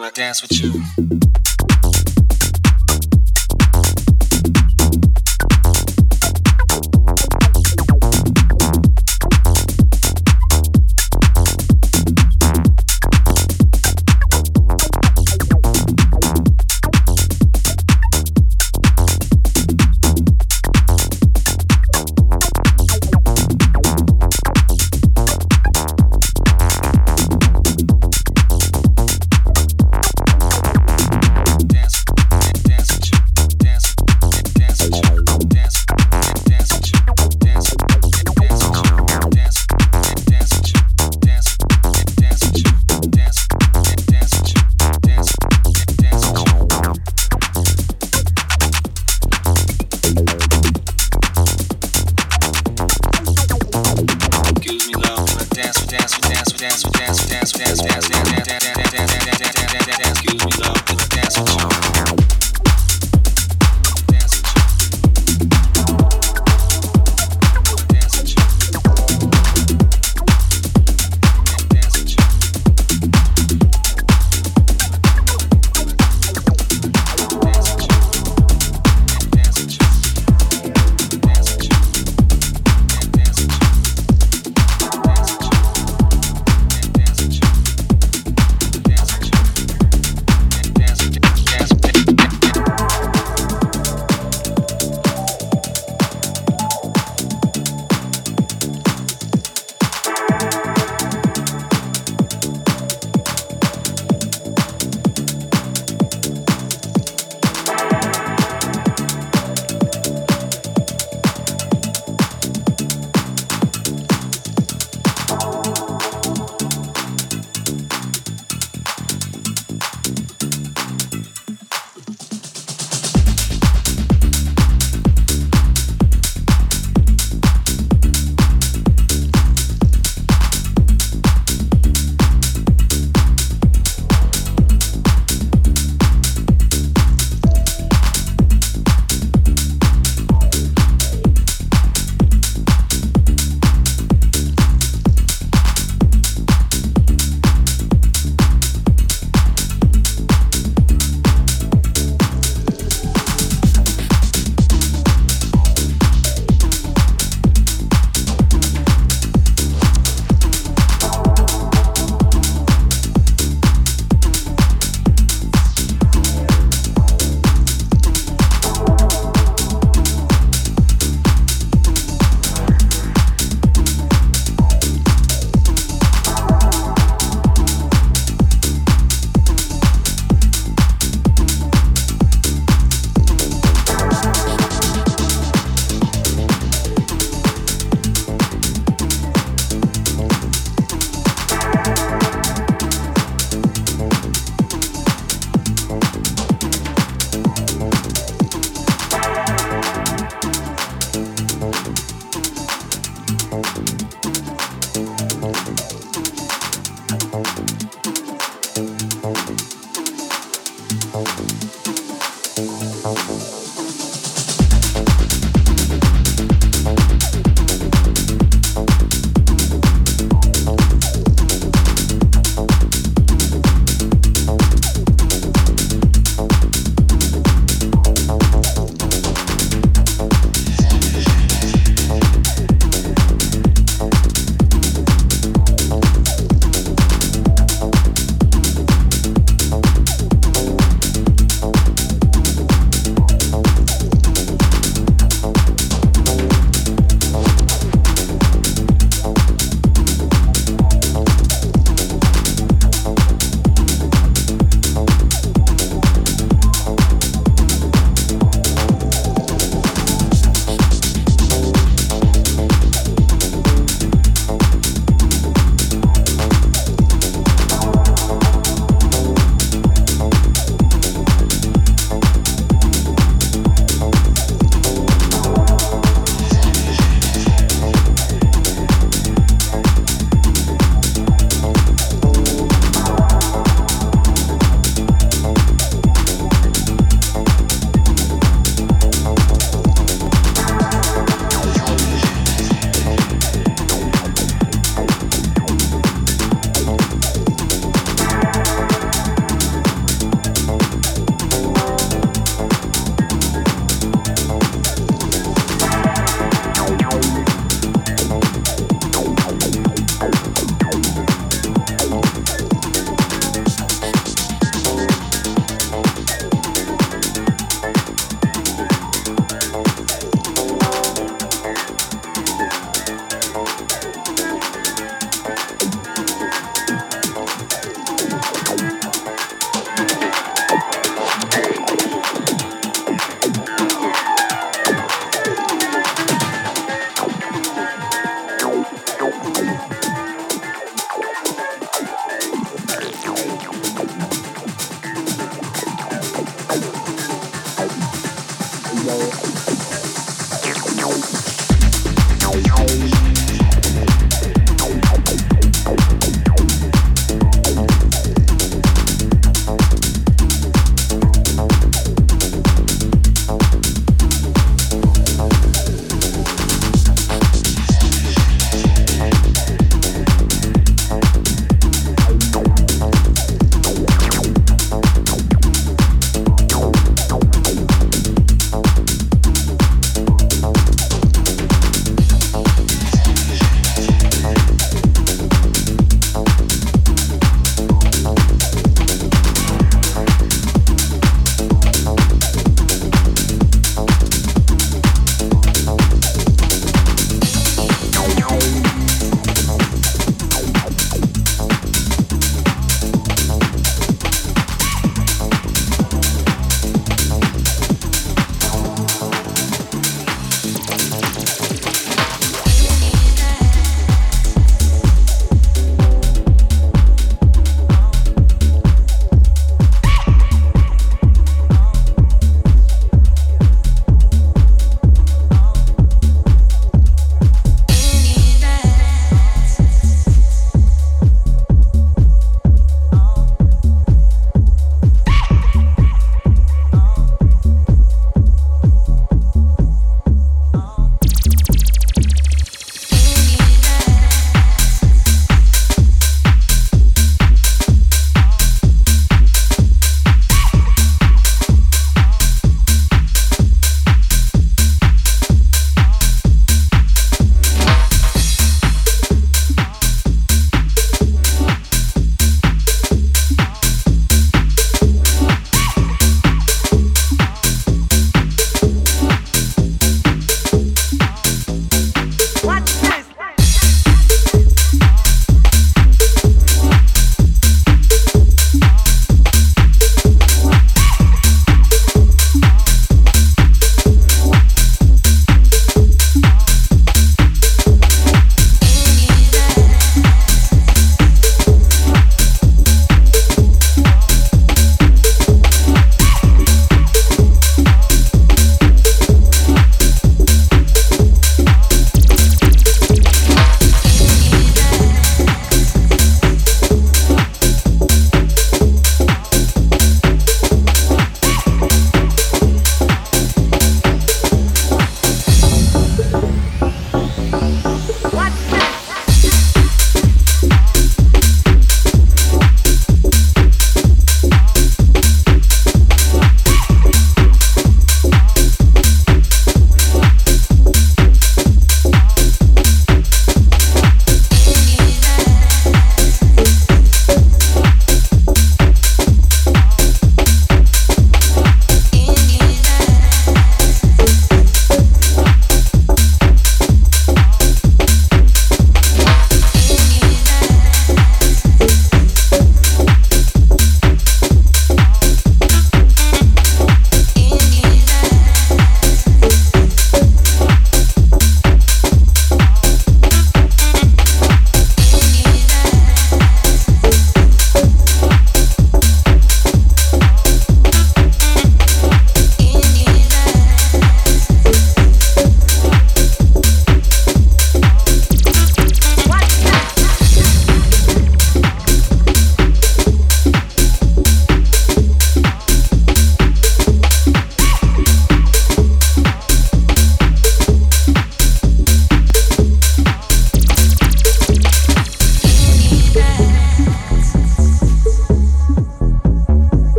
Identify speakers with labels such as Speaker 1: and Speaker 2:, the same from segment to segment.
Speaker 1: Can I dance with you?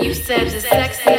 Speaker 2: You said the sex.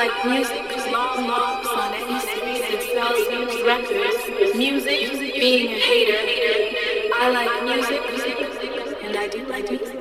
Speaker 2: like music is long lobs on any street that sells used records. Music being a hater. I like music, and I do like music.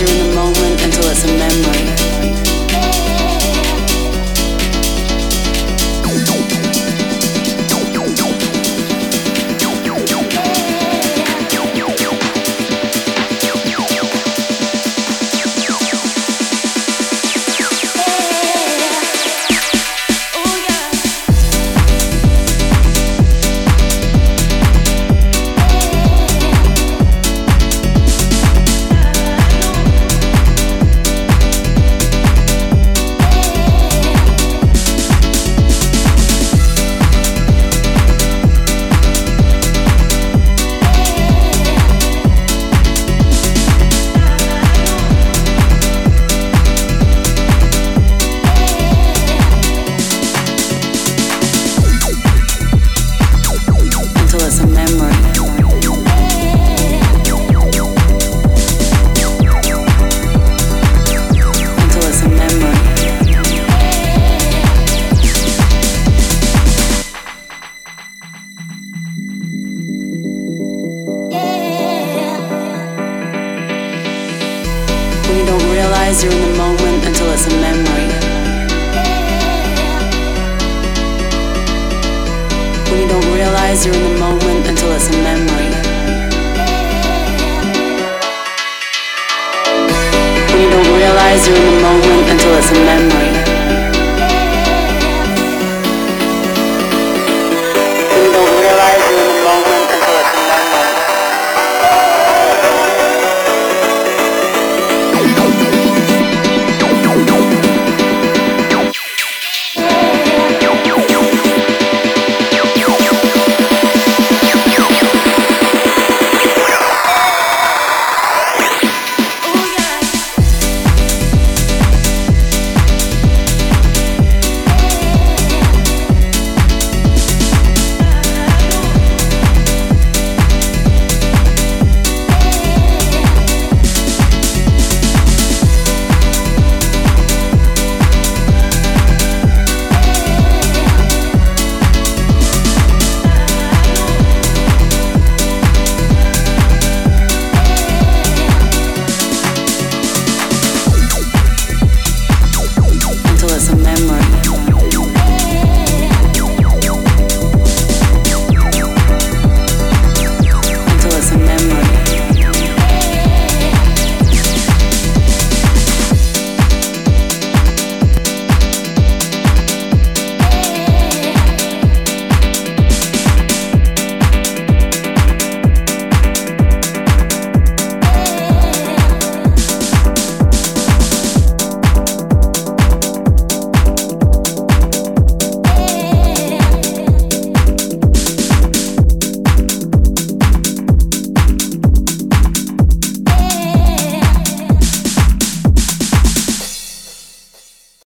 Speaker 3: You're in the moment until it's a memory.